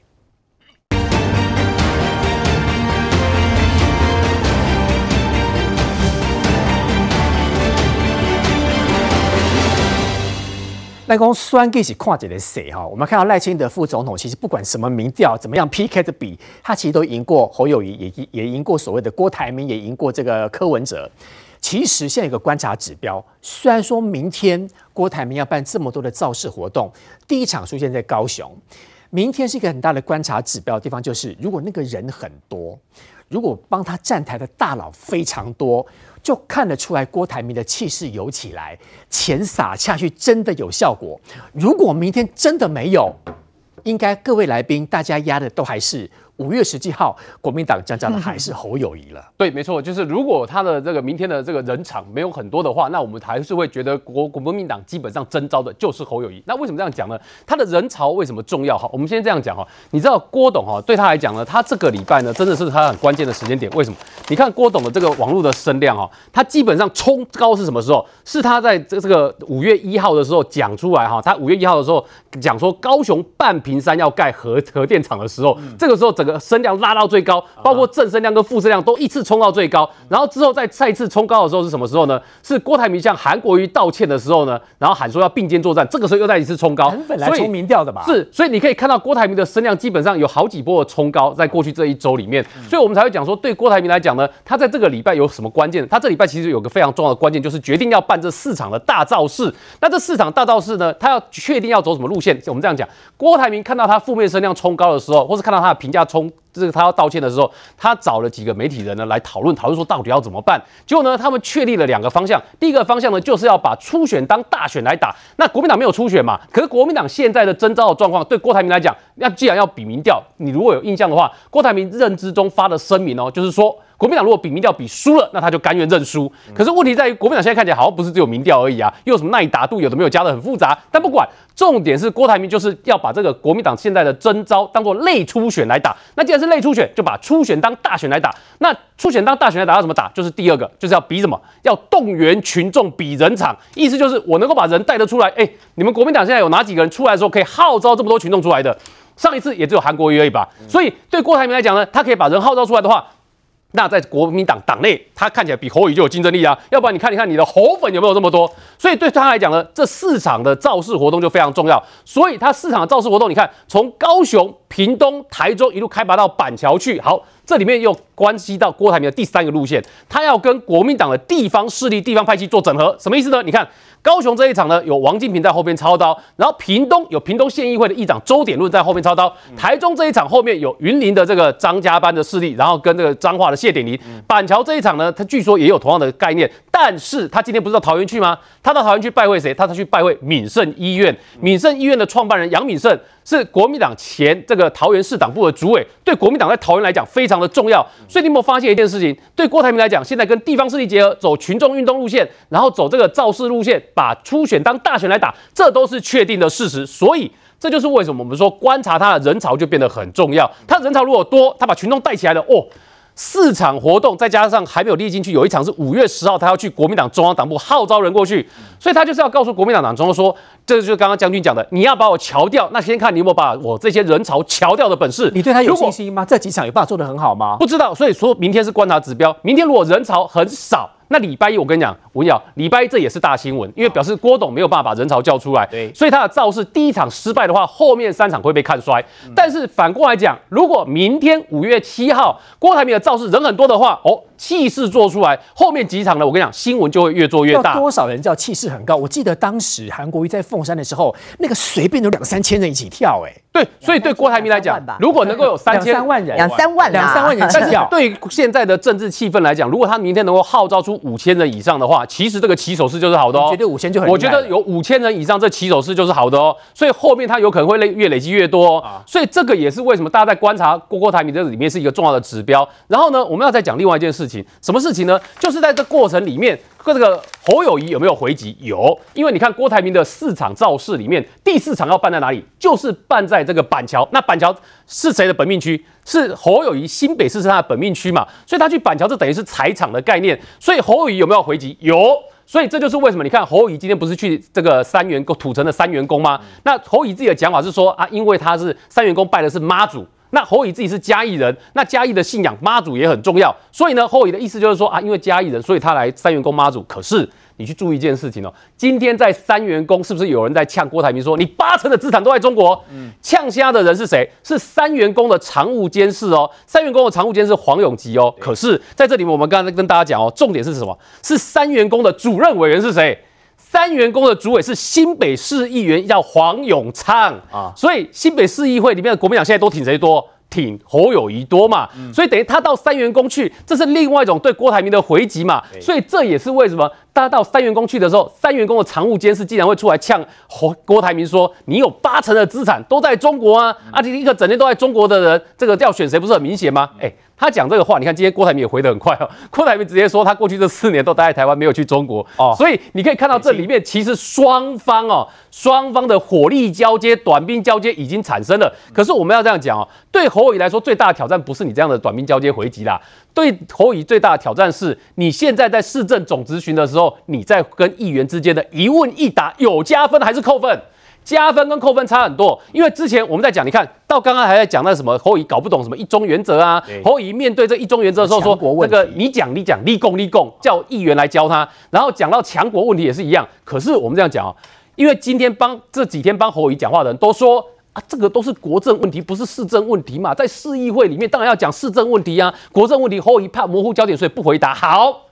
赖公酸给起跨界的谁哈？我们看到赖清德副总统，其实不管什么民调怎么样 PK 的比，他其实都赢过侯友宜，也也赢过所谓的郭台铭，也赢过这个柯文哲。其实现在有个观察指标，虽然说明天郭台铭要办这么多的造势活动，第一场出现在高雄，明天是一个很大的观察指标的地方，就是如果那个人很多，如果帮他站台的大佬非常多。就看得出来，郭台铭的气势有起来，钱撒下去真的有效果。如果明天真的没有，应该各位来宾大家压的都还是。五月十七号，国民党将将的还是侯友谊了。对，没错，就是如果他的这个明天的这个人场没有很多的话，那我们还是会觉得国国民党基本上征召的就是侯友谊。那为什么这样讲呢？他的人潮为什么重要？哈，我们先这样讲哈。你知道郭董哈对他来讲呢，他这个礼拜呢真的是他很关键的时间点。为什么？你看郭董的这个网络的声量哈，他基本上冲高是什么时候？是他在这这个五月一号的时候讲出来哈。他五月一号的时候讲说高雄半屏山要盖核核电厂的时候，这个时候整个声量拉到最高，包括正声量跟负声量都一次冲到最高，然后之后再再一次冲高的时候是什么时候呢？是郭台铭向韩国瑜道歉的时候呢，然后喊说要并肩作战，这个时候又再一次冲高。本来冲民调的嘛，是，所以你可以看到郭台铭的声量基本上有好几波的冲高，在过去这一周里面，所以我们才会讲说，对郭台铭来讲呢，他在这个礼拜有什么关键？他这礼拜其实有个非常重要的关键，就是决定要办这四场的大造势。那这四场大造势呢，他要确定要走什么路线？我们这样讲，郭台铭看到他负面声量冲高的时候，或是看到他的评价冲。这个他要道歉的时候，他找了几个媒体人呢来讨论，讨论说到底要怎么办。结果呢，他们确立了两个方向。第一个方向呢，就是要把初选当大选来打。那国民党没有初选嘛？可是国民党现在的征召的状况，对郭台铭来讲，那既然要比民调，你如果有印象的话，郭台铭认知中发的声明哦，就是说。国民党如果比民调比输了，那他就甘愿认输。可是问题在于，国民党现在看起来好像不是只有民调而已啊，又有什么耐打度，有的没有，加的很复杂。但不管，重点是郭台铭就是要把这个国民党现在的征招当做类初选来打。那既然是类初选，就把初选当大选来打。那初选当大选来打要怎么打？就是第二个，就是要比什么？要动员群众比人场，意思就是我能够把人带得出来。哎，你们国民党现在有哪几个人出来的时候可以号召这么多群众出来的？上一次也只有韩国瑜而已吧。所以对郭台铭来讲呢，他可以把人号召出来的话。那在国民党党内，他看起来比侯宇就有竞争力啊。要不然你看，你看你的侯粉有没有这么多？所以对他来讲呢，这市场的造势活动就非常重要。所以他市场的造势活动，你看从高雄、屏东、台中一路开拔到板桥去。好，这里面又关系到郭台铭的第三个路线，他要跟国民党的地方势力、地方派系做整合，什么意思呢？你看。高雄这一场呢，有王金平在后边操刀，然后屏东有屏东县议会的议长周点论在后面操刀，台中这一场后面有云林的这个张家班的势力，然后跟这个彰化的谢点林，板桥这一场呢，他据说也有同样的概念，但是他今天不是到桃园去吗？他到桃园去拜会谁？他他去拜会敏盛医院，敏盛医院的创办人杨敏盛是国民党前这个桃园市党部的主委，对国民党在桃园来讲非常的重要，所以你有没有发现一件事情？对郭台铭来讲，现在跟地方势力结合，走群众运动路线，然后走这个造势路线。把初选当大选来打，这都是确定的事实，所以这就是为什么我们说观察他的人潮就变得很重要。他人潮如果多，他把群众带起来了哦。四场活动，再加上还没有列进去，有一场是五月十号，他要去国民党中央党部号召人过去，所以他就是要告诉国民党党中央说，这就是刚刚将军讲的，你要把我桥掉，那先看你有没有把我这些人潮桥掉的本事。你对他有信心吗？这几场有办法做得很好吗？不知道，所以说明天是观察指标。明天如果人潮很少。那礼拜一我跟你讲，文尧，礼拜一这也是大新闻，因为表示郭董没有办法把人潮叫出来，对，所以他的造势第一场失败的话，后面三场会被看衰。嗯、但是反过来讲，如果明天五月七号郭台铭的造势人很多的话，哦。气势做出来，后面几场呢？我跟你讲，新闻就会越做越大。多少人叫气势很高？我记得当时韩国瑜在凤山的时候，那个随便有两三千人一起跳，欸，哎，对，所以对郭台铭来讲，如果能够有三千两三万人，两三万两三万人起跳，对现在的政治气氛来讲，如果他明天能够号召出五千人以上的话，其实这个起手式就是好的哦。绝对五千就很，我觉得有五千人以上，这起手式就是好的哦。所以后面他有可能会累越累积越多，哦，所以这个也是为什么大家在观察郭郭台铭这里面是一个重要的指标。然后呢，我们要再讲另外一件事情，什么事情？呢，就是在这过程里面，这个侯友谊有没有回击？有，因为你看郭台铭的四场造势里面，第四场要办在哪里？就是办在这个板桥。那板桥是谁的本命区？是侯友谊新北市是他的本命区嘛？所以他去板桥，这等于是踩场的概念。所以侯友谊有没有回击？有。所以这就是为什么你看侯友谊今天不是去这个三元宫土城的三元宫吗？那侯友宜自己的讲法是说啊，因为他是三元宫拜的是妈祖。那侯乙自己是嘉义人，那嘉义的信仰妈祖也很重要，所以呢，侯乙的意思就是说啊，因为嘉义人，所以他来三元宫妈祖。可是你去注意一件事情哦，今天在三元宫是不是有人在呛郭台铭说，你八成的资产都在中国？嗯，呛虾的人是谁？是三元宫的常务监事哦，三元宫的常务监事黄永吉哦。可是在这里面，我们刚才跟大家讲哦，重点是什么？是三元宫的主任委员是谁？三元宫的主委是新北市议员，叫黄永昌。啊，所以新北市议会里面的国民党现在都挺谁多？挺侯友谊多嘛，嗯、所以等于他到三元宫去，这是另外一种对郭台铭的回击嘛，所以这也是为什么。他到三元宫去的时候，三元宫的常务监事竟然会出来呛郭郭台铭说：“你有八成的资产都在中国啊！啊，你一个整天都在中国的人，这个要选谁不是很明显吗？”哎，他讲这个话，你看今天郭台铭也回得很快哦。郭台铭直接说他过去这四年都待在台湾，没有去中国哦。所以你可以看到这里面其实双方哦，双方的火力交接、短兵交接已经产生了。可是我们要这样讲哦，对侯友宜来说最大的挑战不是你这样的短兵交接回击啦。对侯乙最大的挑战是你现在在市政总咨询的时候，你在跟议员之间的一问一答有加分还是扣分？加分跟扣分差很多。因为之前我们在讲，你看到刚刚还在讲那什么侯乙搞不懂什么一中原则啊，侯乙面对这一中原则的时候说，那个你讲你讲立功立功，叫议员来教他。然后讲到强国问题也是一样。可是我们这样讲啊，因为今天帮这几天帮侯友宜讲话的人都说。啊，这个都是国政问题，不是市政问题嘛？在市议会里面，当然要讲市政问题啊。国政问题，侯友宜怕模糊焦点，所以不回答。好，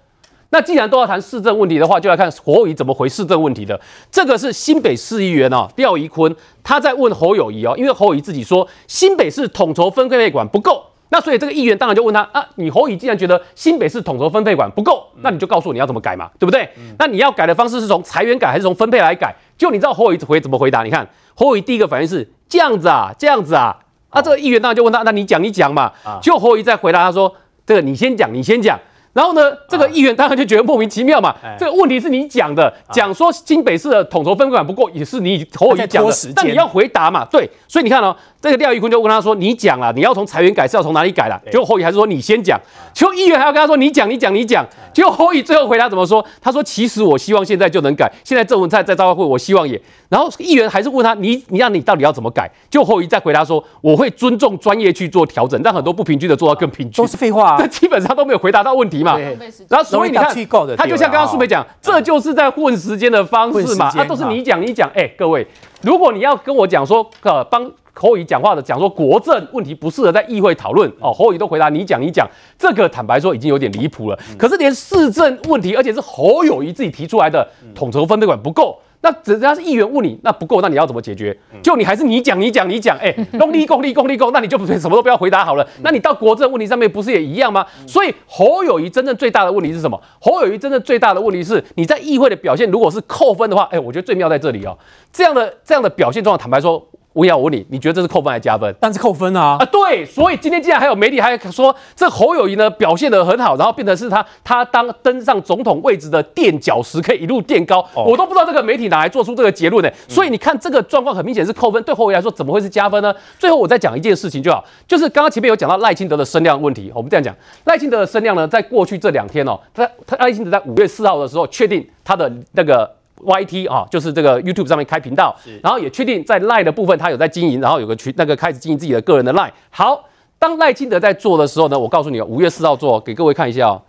那既然都要谈市政问题的话，就来看侯友宜怎么回市政问题的。这个是新北市议员哦，廖宜坤，他在问侯友谊哦，因为侯友谊自己说新北市统筹分配管不够，那所以这个议员当然就问他啊，你侯友宜既然觉得新北市统筹分配管不够，那你就告诉我你要怎么改嘛，对不对？嗯、那你要改的方式是从裁员改还是从分配来改？就你知道侯友宜回怎么回答？你看侯友宜第一个反应是。这样子啊，这样子啊，啊，这个议员当然就问他，那你讲，你讲嘛。就侯友宜在回答他说，这个你先讲，你先讲。然后呢，这个议员当然就觉得莫名其妙嘛。这个问题是你讲的，讲说新北市的统筹分配管不够，也是你侯友宜讲的，但你要回答嘛。对，所以你看哦，这个廖玉坤就问他说：“你讲了，你要从裁员改是要从哪里改了？”结果侯友宜还是说：“你先讲。”结果议员还要跟他说：“你讲，你讲，你讲。”结果侯友最后回答怎么说？他说：“其实我希望现在就能改，现在郑文灿在召开会，我希望也。”然后议员还是问他：“你你让你到底要怎么改？”就侯友宜再回答说：“我会尊重专业去做调整，让很多不平均的做到更平均。”都是废话啊，这基本上都没有回答到问题嘛。然后所以你看，他就像刚刚苏梅讲，这就是在混时间的方式嘛。啊，都是你讲你讲。哎，各位，如果你要跟我讲说，呃，帮侯友宜讲话的讲说国政问题不适合在议会讨论哦，侯友宜都回答你讲你讲，这个坦白说已经有点离谱了。可是连市政问题，而且是侯友谊自己提出来的统筹分配管不够。那只要是议员问你，那不够，那你要怎么解决？就你还是你讲，你讲，你讲，哎，用立功，立功，立功，那你就什么都不要回答好了。那你到国政问题上面不是也一样吗？所以侯友谊真正最大的问题是什么？侯友谊真正最大的问题是你在议会的表现，如果是扣分的话，哎，我觉得最妙在这里哦，这样的这样的表现状况，坦白说。我要问你，你觉得这是扣分还是加分？但是扣分啊！啊，对，所以今天竟然还有媒体还说这侯友谊呢表现得很好，然后变成是他他当登上总统位置的垫脚石，可以一路垫高，哦、我都不知道这个媒体哪来做出这个结论呢？嗯、所以你看这个状况很明显是扣分，对侯友宜来说怎么会是加分呢？最后我再讲一件事情就好，就是刚刚前面有讲到赖清德的声量问题，我们这样讲，赖清德的声量呢，在过去这两天哦，他他赖清德在五月四号的时候确定他的那个。YT 啊，就是这个 YouTube 上面开频道，然后也确定在 Line 的部分他有在经营，然后有个群那个开始经营自己的个人的 Line。好，当赖清德在做的时候呢，我告诉你哦，五月四号做，给各位看一下哦。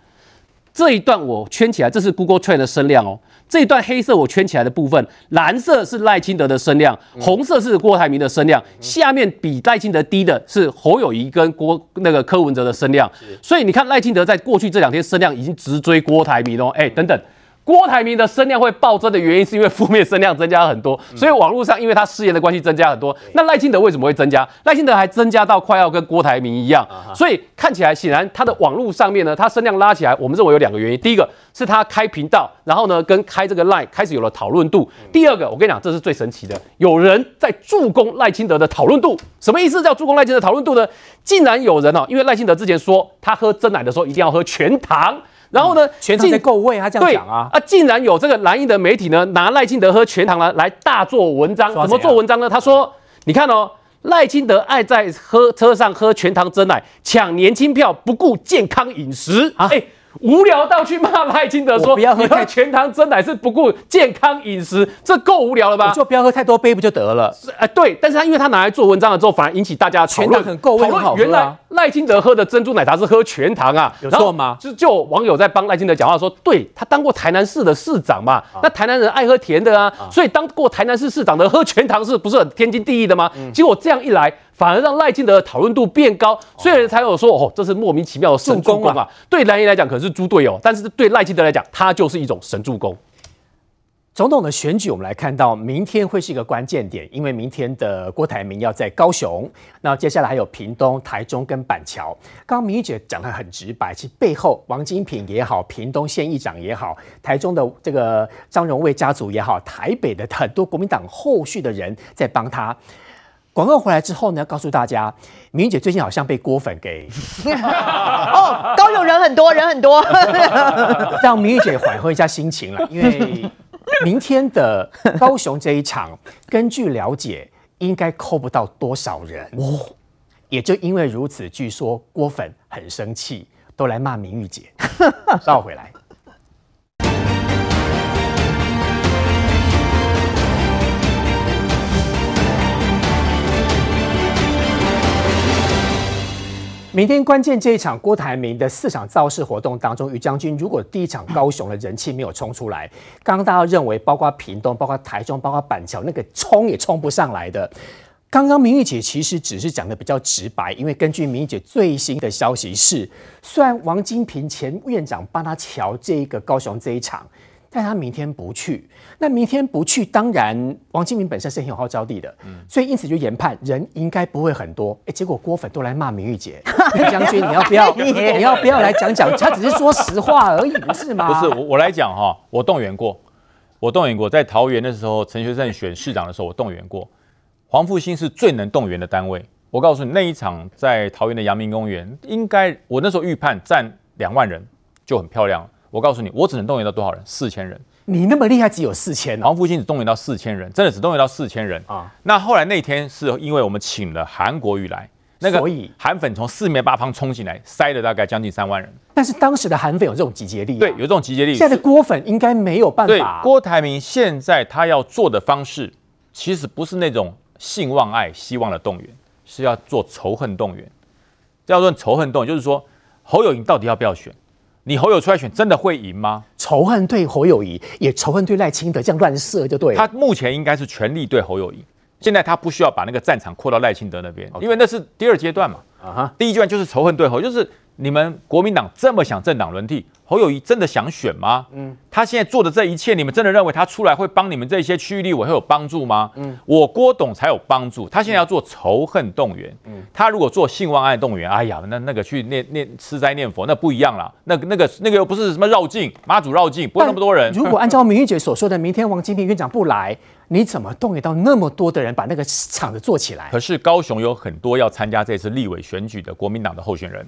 这一段我圈起来，这是 Google Trend 的声量哦。这一段黑色我圈起来的部分，蓝色是赖清德的声量，红色是郭台铭的声量，下面比赖清德低的是侯友宜跟郭那个柯文哲的声量。所以你看赖清德在过去这两天声量已经直追郭台铭哦，哎，等等。郭台铭的声量会暴增的原因，是因为负面声量增加很多，所以网络上因为他失言的关系增加很多。那赖清德为什么会增加？赖清德还增加到快要跟郭台铭一样，所以看起来显然他的网络上面呢，他声量拉起来，我们认为有两个原因。第一个是他开频道，然后呢跟开这个 Line 开始有了讨论度。第二个，我跟你讲，这是最神奇的，有人在助攻赖清德的讨论度。什么意思？叫助攻赖清德讨论度呢？竟然有人哦，因为赖清德之前说他喝真奶的时候一定要喝全糖。然后呢，全糖在够味，他这样讲啊。啊，竟然有这个蓝营的媒体呢，拿赖清德喝全糖呢来大做文章。怎么做文章呢？他说：“你看哦，赖清德爱在喝车上喝全糖真奶，抢年轻票，不顾健康饮食啊。”哎。无聊到去骂赖清德说，不要喝太全糖真奶是不顾健康饮食，这够无聊了吧？就不要喝太多杯不就得了？是哎，对，但是他因为他拿来做文章了之后，反而引起大家讨论，很够味，很好喝啊。原来赖清德喝的珍珠奶茶是喝全糖啊，有错吗？就就网友在帮赖清德讲话说，对，他当过台南市的市长嘛，那台南人爱喝甜的啊，所以当过台南市市长的喝全糖是不是很天经地义的吗？结果这样一来。反而让赖清德的讨论度变高，所以人才有说哦，这是莫名其妙的神助攻啊！对蓝营来讲可能是猪队友，但是对赖清德来讲，他就是一种神助攻。总统的选举，我们来看到明天会是一个关键点，因为明天的郭台铭要在高雄，那接下来还有屏东、台中跟板桥。刚刚明玉姐讲的很直白，其实背后王金平也好，屏东县议长也好，台中的这个张荣卫家族也好，台北的很多国民党后续的人在帮他。广告回来之后呢，告诉大家，明玉姐最近好像被郭粉给 哦，高雄人很多人很多，让明玉姐缓和一下心情了。因为明天的高雄这一场，根据了解，应该扣不到多少人哦。也就因为如此，据说郭粉很生气，都来骂明玉姐。稍后回来。明天关键这一场郭台铭的四场造势活动当中，于将军如果第一场高雄的人气没有冲出来，刚刚大家认为包括屏东、包括台中、包括板桥那个冲也冲不上来的。刚刚明玉姐其实只是讲的比较直白，因为根据明玉姐最新的消息是，虽然王金平前院长帮他乔这一个高雄这一场。但他明天不去，那明天不去，当然王金明本身是很有号召力的，嗯，所以因此就研判人应该不会很多。哎，结果郭粉都来骂明玉姐，将军你要不要？你要不要来讲讲？他只是说实话而已，不是吗？不是我，我来讲哈，我动员过，我动员过，在桃园的时候，陈学圣选市长的时候，我动员过。黄复兴是最能动员的单位。我告诉你，那一场在桃园的阳明公园，应该我那时候预判占两万人。就很漂亮了。我告诉你，我只能动员到多少人？四千人。你那么厉害，只有四千、哦。黄复兴只动员到四千人，真的只动员到四千人啊。那后来那天是因为我们请了韩国瑜来，那个韩粉从四面八方冲进来，塞了大概将近三万人。但是当时的韩粉有这种集结力、啊，对，有这种集结力。现在的郭粉应该没有办法。对，郭台铭现在他要做的方式，其实不是那种信望爱、希望的动员，是要做仇恨动员。要做仇恨动员，就是说侯友宜到底要不要选？你侯友出来选，真的会赢吗？仇恨对侯友谊，也仇恨对赖清德，这样乱射就对了。他目前应该是全力对侯友谊，现在他不需要把那个战场扩到赖清德那边因为那是第二阶段嘛。啊哈，第一阶段就是仇恨对侯，就是。你们国民党这么想政党轮替，侯友谊真的想选吗？嗯，他现在做的这一切，你们真的认为他出来会帮你们这些区域立委会有帮助吗？嗯，我郭董才有帮助。他现在要做仇恨动员，嗯，他如果做性望爱动员，哎呀，那那个去念念吃斋念佛，那不一样了。那个那个那个又不是什么绕境妈祖绕境，不会那么多人。如果按照明玉姐所说的，明天王金平院长不来，你怎么动员到那么多的人把那个场子做起来？可是高雄有很多要参加这次立委选举的国民党的候选人。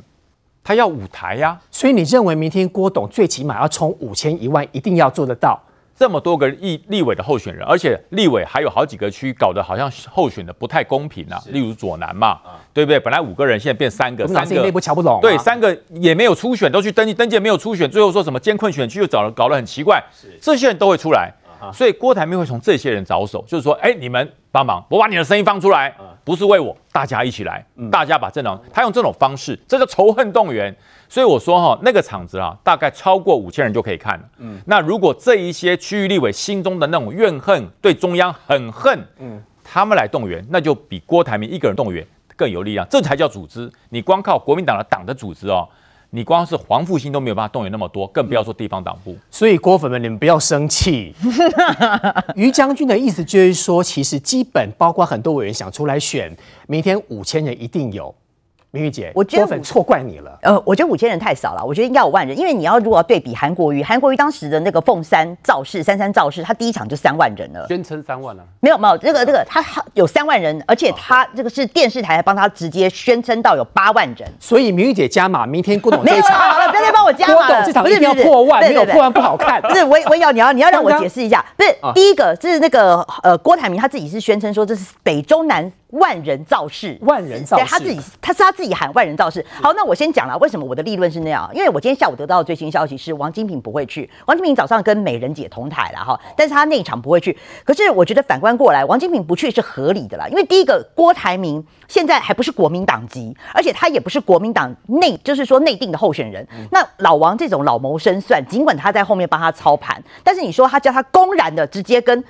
他要舞台呀、啊，所以你认为明天郭董最起码要冲五千一万，一定要做得到？这么多个立立委的候选人，而且立委还有好几个区，搞得好像候选的不太公平啊。例如左南嘛，啊、对不对？本来五个人，现在变三个，三个内部瞧不懂。对，三个也没有初选，都去登记，登记没有初选，最后说什么监困选区又找了，搞得很奇怪。这些人都会出来，啊、所以郭台铭会从这些人着手，就是说，哎，你们帮忙，我把你的声音放出来，啊、不是为我，大家一起来，嗯、大家把政党，他用这种方式，这叫仇恨动员。所以我说哈，那个场子啊，大概超过五千人就可以看了。嗯，那如果这一些区域立委心中的那种怨恨，对中央很恨，嗯，他们来动员，那就比郭台铭一个人动员更有力量。这才叫组织。你光靠国民党的党的组织哦，你光是黄复兴都没有办法动员那么多，更不要说地方党部。所以郭粉们，你们不要生气。于将军的意思就是说，其实基本包括很多委员想出来选，明天五千人一定有。明玉姐，我觉得粉错怪你了。呃，我觉得五千人太少了，我觉得应该有万人，因为你要如果要对比韩国瑜，韩国瑜当时的那个凤山造势、三山造势，他第一场就三万人了，宣称三万了、啊。没有没有，这个这个他有三万人，而且他这个是电视台帮他直接宣称到有八万人。所以明玉姐加码，明天郭董这场没有好了，不要再帮我加码了。郭董这场一定要破万，没有破万不好看。不是，我我要你要你要让我解释一下，不是第一个是那个呃郭台铭他自己是宣称说这是北中南。万人造势，万人造势，对他自己，他是他自己喊万人造势。好，那我先讲了，为什么我的立论是那样？因为我今天下午得到的最新消息是，王金平不会去。王金平早上跟美人姐同台了哈，但是他那一场不会去。可是我觉得反观过来，王金平不去是合理的啦，因为第一个，郭台铭现在还不是国民党籍，而且他也不是国民党内，就是说内定的候选人。那老王这种老谋深算，尽管他在后面帮他操盘，但是你说他叫他公然的直接跟。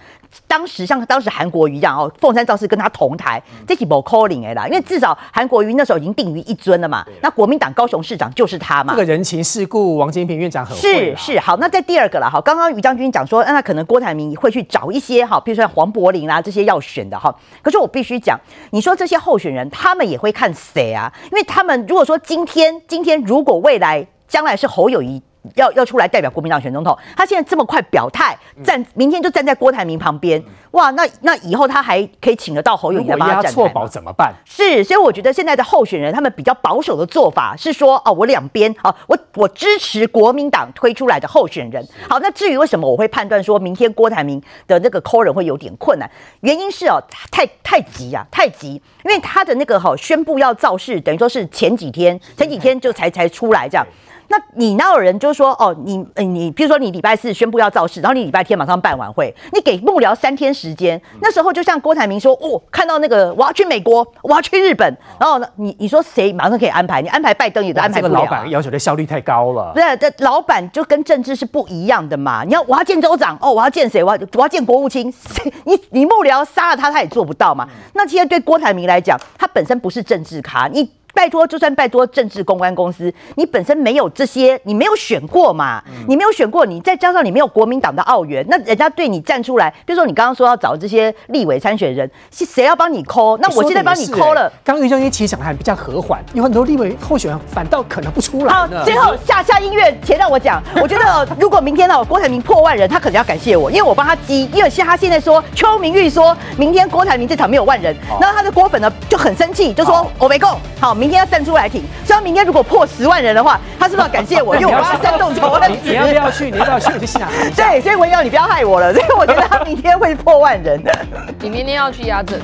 当时像当时韩国瑜一样哦，凤山造势跟他同台，这是不可能的啦，因为至少韩国瑜那时候已经定于一尊了嘛。那国民党高雄市长就是他嘛。这个人情世故，王金平院长很会。是是，好，那在第二个了哈，刚刚于将军讲说，那可能郭台铭会去找一些哈，比如说像黄柏林啦这些要选的哈。可是我必须讲，你说这些候选人，他们也会看谁啊？因为他们如果说今天今天如果未来将来是侯友谊。要要出来代表国民党选总统，他现在这么快表态，站明天就站在郭台铭旁边，哇，那那以后他还可以请得到侯友宜来帮他站台吗？错保怎么办？是，所以我觉得现在的候选人他们比较保守的做法是说，哦，我两边，好，我我支持国民党推出来的候选人。好，那至于为什么我会判断说明天郭台铭的那个 call 人会有点困难，原因是哦，太太急啊，太急，因为他的那个哈宣布要造势，等于说是前几天，前几天就才才出来这样。那你那有人就是说哦，你你比如说你礼拜四宣布要造势，然后你礼拜天马上办晚会，你给幕僚三天时间。那时候就像郭台铭说哦，看到那个我要去美国，我要去日本，然后呢，你你说谁马上可以安排？你安排拜登也都安排不了。这个老板要求的效率太高了。不是，这老板就跟政治是不一样的嘛。你要我要见州长哦，我要见谁？我要我要见国务卿。你你幕僚杀了他，他也做不到嘛。那其实对郭台铭来讲，他本身不是政治咖，你。拜托，就算拜托政治公关公司，你本身没有这些，你没有选过嘛？嗯、你没有选过，你再加上你没有国民党的澳援，那人家对你站出来，比如说你刚刚说要找这些立委参选人，是谁要帮你抠？那我现在帮你抠了。刚刚于将军其实讲的还比较和缓，有很多立委候选人反倒可能不出来。好，最后下下音乐前让我讲，我觉得如果明天哦郭台铭破万人，他可能要感谢我，因为我帮他积，因为像他现在说邱明玉说明天郭台铭这场没有万人，那他的郭粉呢就很生气，就说我没空。好明。明天要站出来挺。所以他明天如果破十万人的话，他是不是要感谢我？因为我帮他煽动仇恨值。你要不要去？你要不要去？我就现场喊一下。对，所以文尧你不要害我了。所以我觉得他明天会破万人。你明天要去压阵。